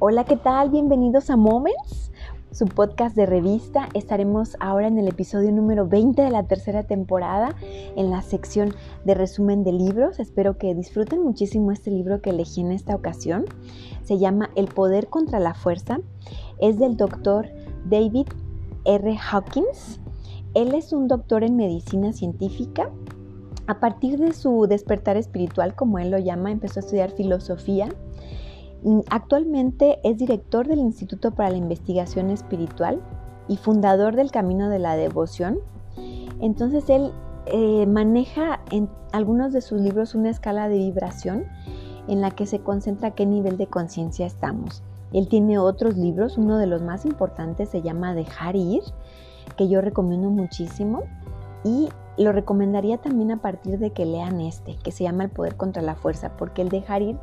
Hola, ¿qué tal? Bienvenidos a Moments, su podcast de revista. Estaremos ahora en el episodio número 20 de la tercera temporada en la sección de resumen de libros. Espero que disfruten muchísimo este libro que elegí en esta ocasión. Se llama El poder contra la fuerza. Es del doctor David R. Hawkins. Él es un doctor en medicina científica. A partir de su despertar espiritual, como él lo llama, empezó a estudiar filosofía Actualmente es director del Instituto para la Investigación Espiritual y fundador del Camino de la Devoción. Entonces él eh, maneja en algunos de sus libros una escala de vibración en la que se concentra qué nivel de conciencia estamos. Él tiene otros libros, uno de los más importantes se llama Dejar ir, que yo recomiendo muchísimo y lo recomendaría también a partir de que lean este, que se llama El Poder contra la Fuerza, porque el dejar ir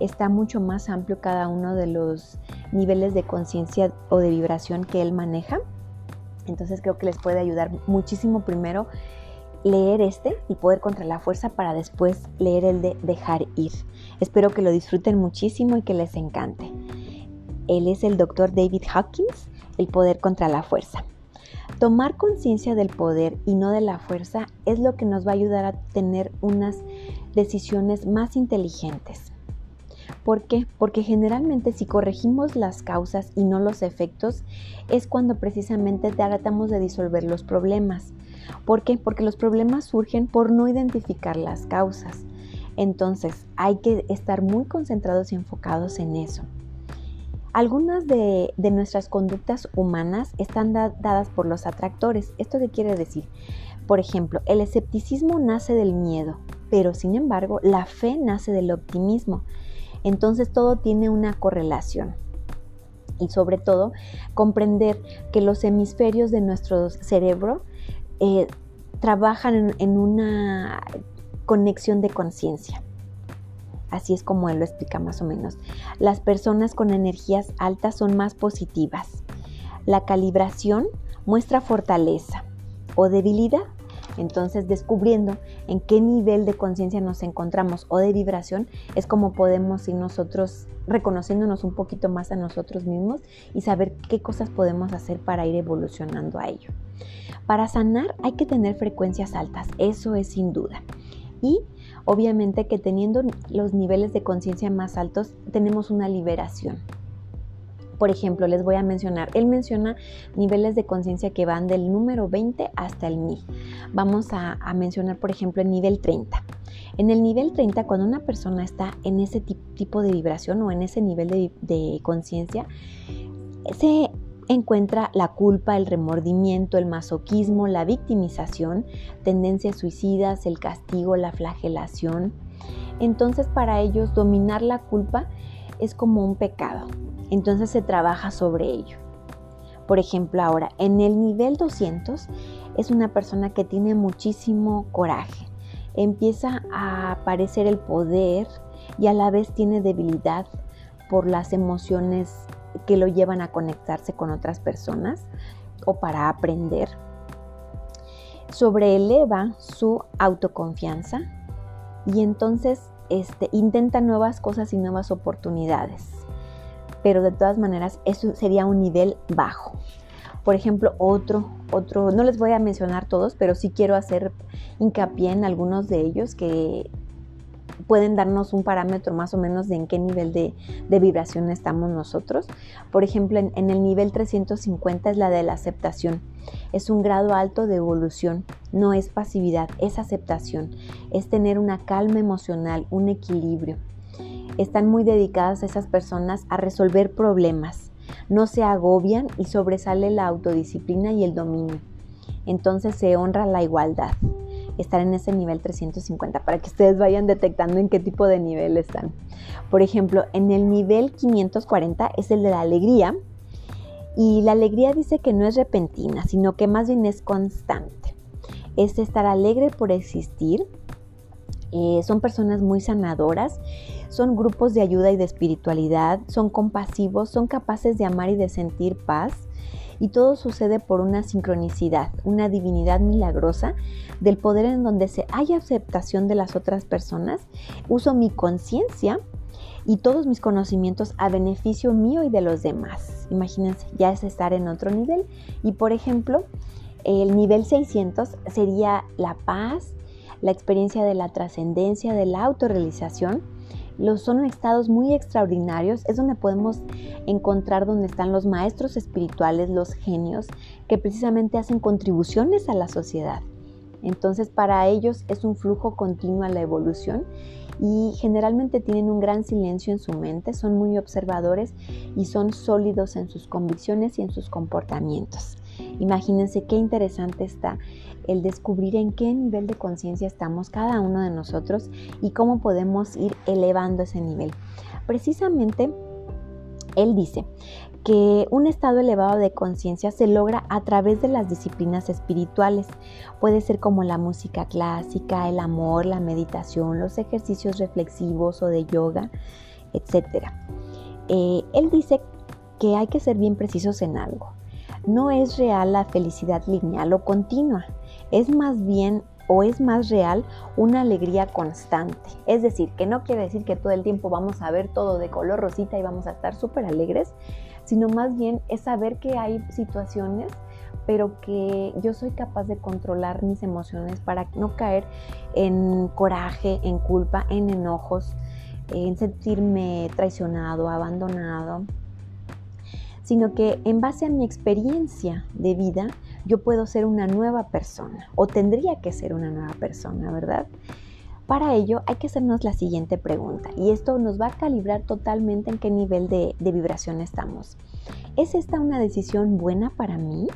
está mucho más amplio cada uno de los niveles de conciencia o de vibración que él maneja. Entonces creo que les puede ayudar muchísimo primero leer este, y poder contra la fuerza, para después leer el de dejar ir. Espero que lo disfruten muchísimo y que les encante. Él es el doctor David Hawkins, el poder contra la fuerza. Tomar conciencia del poder y no de la fuerza es lo que nos va a ayudar a tener unas decisiones más inteligentes. ¿Por qué? Porque generalmente si corregimos las causas y no los efectos, es cuando precisamente tratamos de disolver los problemas. ¿Por qué? Porque los problemas surgen por no identificar las causas. Entonces hay que estar muy concentrados y enfocados en eso. Algunas de, nuestras conductas humanas están dadas por los atractores. ¿Esto qué quiere decir? Por ejemplo, el escepticismo nace del miedo, pero sin embargo la fe nace del optimismo. Entonces todo tiene una correlación. Y sobre todo, comprender que los hemisferios de nuestro cerebro eh, trabajan en, una conexión de conciencia. Así es como él lo explica más o menos. Las personas con energías altas son más positivas. La calibración muestra fortaleza o debilidad entonces, descubriendo en qué nivel de conciencia nos encontramos o de vibración, es como podemos ir nosotros reconociéndonos un poquito más a nosotros mismos y saber qué cosas podemos hacer para ir evolucionando a ello. Para sanar hay que tener frecuencias altas, eso es sin duda. Y obviamente que teniendo los niveles de conciencia más altos, tenemos una liberación. Por ejemplo, les voy a mencionar, él menciona niveles de conciencia que van del número 20 hasta el 1000. Vamos a, mencionar, por ejemplo, el nivel 30. En el nivel 30, cuando una persona está en ese tipo de vibración o en ese nivel de, de conciencia, se encuentra la culpa, el remordimiento, el masoquismo, la victimización, tendencias suicidas, el castigo, la flagelación. Entonces para ellos dominar la culpa es como un pecado entonces se trabaja sobre ello. Por ejemplo, ahora, en el nivel 200 es una persona que tiene muchísimo coraje. Empieza a aparecer el poder y a la vez tiene debilidad por las emociones que lo llevan a conectarse con otras personas o para aprender. Sobreeleva su autoconfianza y entonces este, intenta nuevas cosas y nuevas oportunidades pero de todas maneras eso sería un nivel bajo. Por ejemplo, otro, otro, no les voy a mencionar todos, pero sí quiero hacer hincapié en algunos de ellos que pueden darnos un parámetro más o menos de en qué nivel de, vibración estamos nosotros. Por ejemplo, en, en, el nivel 350 es la de la aceptación. Es un grado alto de evolución, no es pasividad, es aceptación, es tener una calma emocional, un equilibrio están muy dedicadas esas personas a resolver problemas, no se agobian y sobresale la autodisciplina y el dominio. Entonces se honra la igualdad, estar en ese nivel 350 para que ustedes vayan detectando en qué tipo de nivel están. Por ejemplo, en el nivel 540 es el de la alegría y la alegría dice que no es repentina, sino que más bien es constante. Es estar alegre por existir, eh, son personas muy sanadoras, son grupos de ayuda y de espiritualidad, son compasivos, son capaces de amar y de sentir paz. Y todo sucede por una sincronicidad, una divinidad milagrosa del poder en donde se hay aceptación de las otras personas. Uso mi conciencia y todos mis conocimientos a beneficio mío y de los demás. Imagínense, ya es estar en otro nivel. Y por ejemplo, el nivel 600 sería la paz, la experiencia de la trascendencia, de la autorrealización. Los son estados muy extraordinarios, es donde podemos encontrar donde están los maestros espirituales, los genios, que precisamente hacen contribuciones a la sociedad. Entonces para ellos es un flujo continuo a la evolución y generalmente tienen un gran silencio en su mente, son muy observadores y son sólidos en sus convicciones y en sus comportamientos. Imagínense qué interesante está el descubrir en qué nivel de conciencia estamos cada uno de nosotros y cómo podemos ir elevando ese nivel. Precisamente, él dice que un estado elevado de conciencia se logra a través de las disciplinas espirituales. Puede ser como la música clásica, el amor, la meditación, los ejercicios reflexivos o de yoga, etc. Eh, él dice que hay que ser bien precisos en algo. No es real la felicidad lineal o continua, es más bien o es más real una alegría constante. Es decir, que no quiere decir que todo el tiempo vamos a ver todo de color rosita y vamos a estar súper alegres, sino más bien es saber que hay situaciones pero que yo soy capaz de controlar mis emociones para no caer en coraje, en culpa, en enojos, en sentirme traicionado, abandonado, sino que en base a mi experiencia de vida yo puedo ser una nueva persona o tendría que ser una nueva persona, ¿verdad? Para ello hay que hacernos la siguiente pregunta y esto nos va a calibrar totalmente en qué nivel de, vibración estamos. ¿Es esta una decisión buena para mí?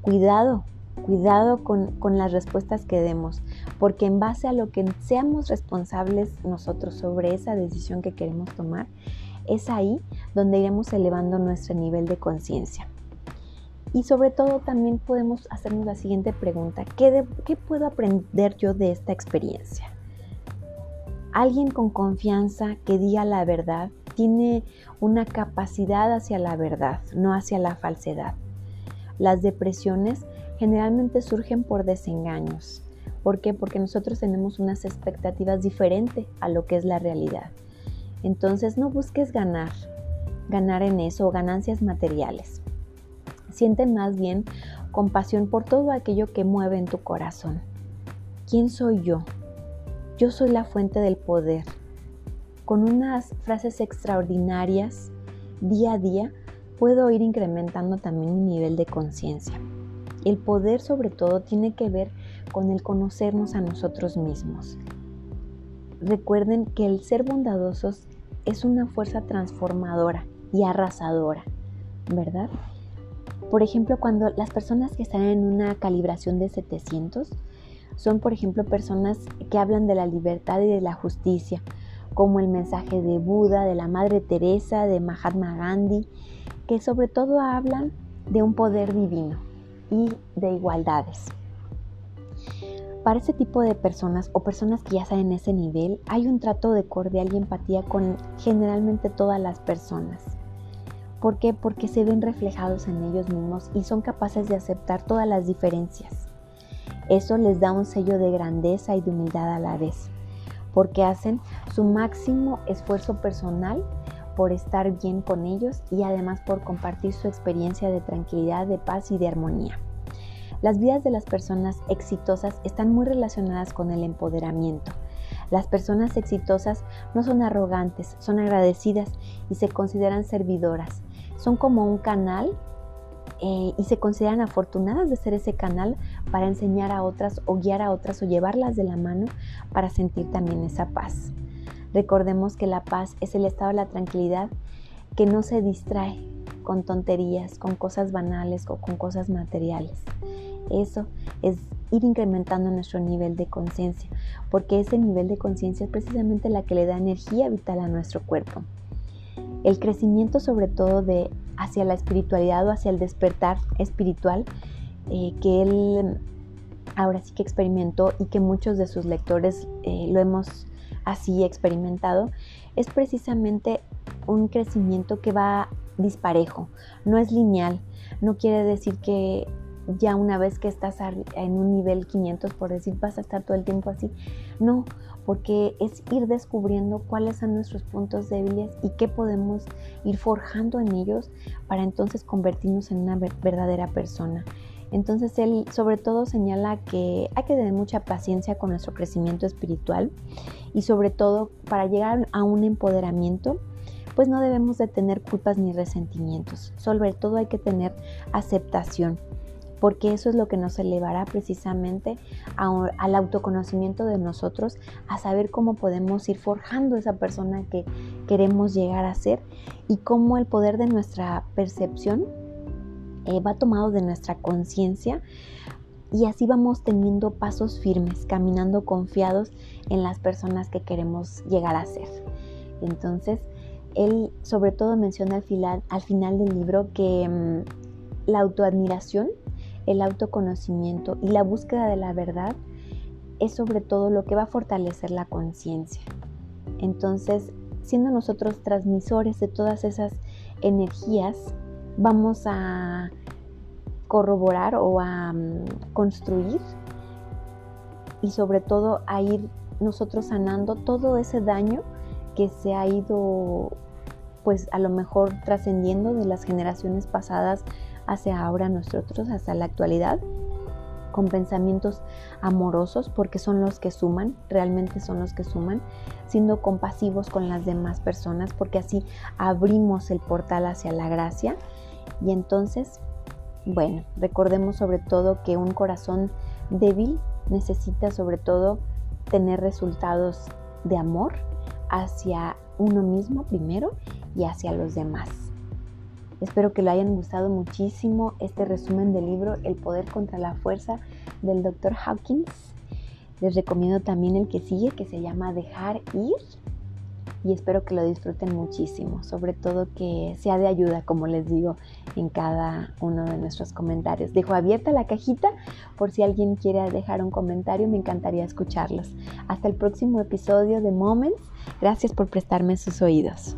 Cuidado, cuidado con, con, las respuestas que demos, porque en base a lo que seamos responsables nosotros sobre esa decisión que queremos tomar, es ahí donde iremos elevando nuestro nivel de conciencia. Y sobre todo también podemos hacernos la siguiente pregunta, ¿qué, ¿qué, puedo aprender yo de esta experiencia? Alguien con confianza que diga la verdad tiene una capacidad hacia la verdad, no hacia la falsedad. Las depresiones generalmente surgen por desengaños. ¿Por qué? Porque nosotros tenemos unas expectativas diferentes a lo que es la realidad. Entonces no busques ganar, ganar en eso ganancias materiales. Siente más bien compasión por todo aquello que mueve en tu corazón. ¿Quién soy yo? Yo soy la fuente del poder. Con unas frases extraordinarias, día a día, puedo ir incrementando también mi nivel de conciencia. El poder sobre todo tiene que ver con el conocernos a nosotros mismos, recuerden que el ser bondadosos es una fuerza transformadora y arrasadora, ¿verdad? Por ejemplo, cuando las personas que están en una calibración de 700 son, por ejemplo, personas que hablan de la libertad y de la justicia, como el mensaje de Buda, de la Madre Teresa, de Mahatma Gandhi, que sobre todo hablan de un poder divino y de igualdades. Para ese tipo de personas o personas que ya están en ese nivel, hay un trato de cordial y empatía con generalmente todas las personas. ¿Por qué? Porque se ven reflejados en ellos mismos y son capaces de aceptar todas las diferencias. Eso les da un sello de grandeza y de humildad a la vez, porque hacen su máximo esfuerzo personal por estar bien con ellos y además por compartir su experiencia de tranquilidad, de paz y de armonía. Las vidas de las personas exitosas están muy relacionadas con el empoderamiento. Las personas exitosas no son arrogantes, son agradecidas y se consideran servidoras. Son como un canal eh, y se consideran afortunadas de ser ese canal para enseñar a otras o guiar a otras o llevarlas de la mano para sentir también esa paz. Recordemos que la paz es el estado de la tranquilidad que no se distrae con tonterías, con cosas banales o con cosas materiales. Eso es ir incrementando nuestro nivel de conciencia, porque ese nivel de conciencia es precisamente la que le da energía vital a nuestro cuerpo. El crecimiento sobre todo de hacia la espiritualidad o hacia el despertar espiritual eh, que él ahora sí que experimentó y que muchos de sus lectores eh, lo hemos así experimentado, es precisamente un crecimiento que va disparejo, no es lineal, no quiere decir que ya una vez que estás en un nivel 500, por decir, vas a estar todo el tiempo así. No, porque es ir descubriendo cuáles son nuestros puntos débiles y qué podemos ir forjando en ellos para entonces convertirnos en una verdadera persona. Entonces él sobre todo señala que hay que tener mucha paciencia con nuestro crecimiento espiritual y sobre todo para llegar a un empoderamiento, pues no debemos de tener culpas ni resentimientos. Sobre todo hay que tener aceptación porque eso es lo que nos elevará precisamente al autoconocimiento de nosotros, a saber cómo podemos ir forjando esa persona que queremos llegar a ser y cómo el poder de nuestra percepción eh, va tomado de nuestra conciencia y así vamos teniendo pasos firmes, caminando confiados en las personas que queremos llegar a ser. Entonces, él sobre todo menciona al final, al final del libro que mm, la autoadmiración el autoconocimiento y la búsqueda de la verdad es sobre todo lo que va a fortalecer la conciencia. Entonces, siendo nosotros transmisores de todas esas energías, vamos a corroborar o a mm, construir y sobre todo a ir nosotros sanando todo ese daño que se ha ido pues a lo mejor trascendiendo de las generaciones pasadas hacia ahora nosotros, hasta la actualidad, con pensamientos amorosos, porque son los que suman, realmente son los que suman, siendo compasivos con las demás personas, porque así abrimos el portal hacia la gracia. Y entonces, bueno, recordemos sobre todo que un corazón débil necesita sobre todo tener resultados de amor hacia uno mismo primero y hacia los demás. Espero que lo hayan gustado muchísimo este resumen del libro El poder contra la fuerza del Dr. Hawkins. Les recomiendo también el que sigue que se llama Dejar ir y espero que lo disfruten muchísimo, sobre todo que sea de ayuda, como les digo en cada uno de nuestros comentarios. Dejo abierta la cajita por si alguien quiere dejar un comentario, me encantaría escucharlos. Hasta el próximo episodio de Moments. Gracias por prestarme sus oídos.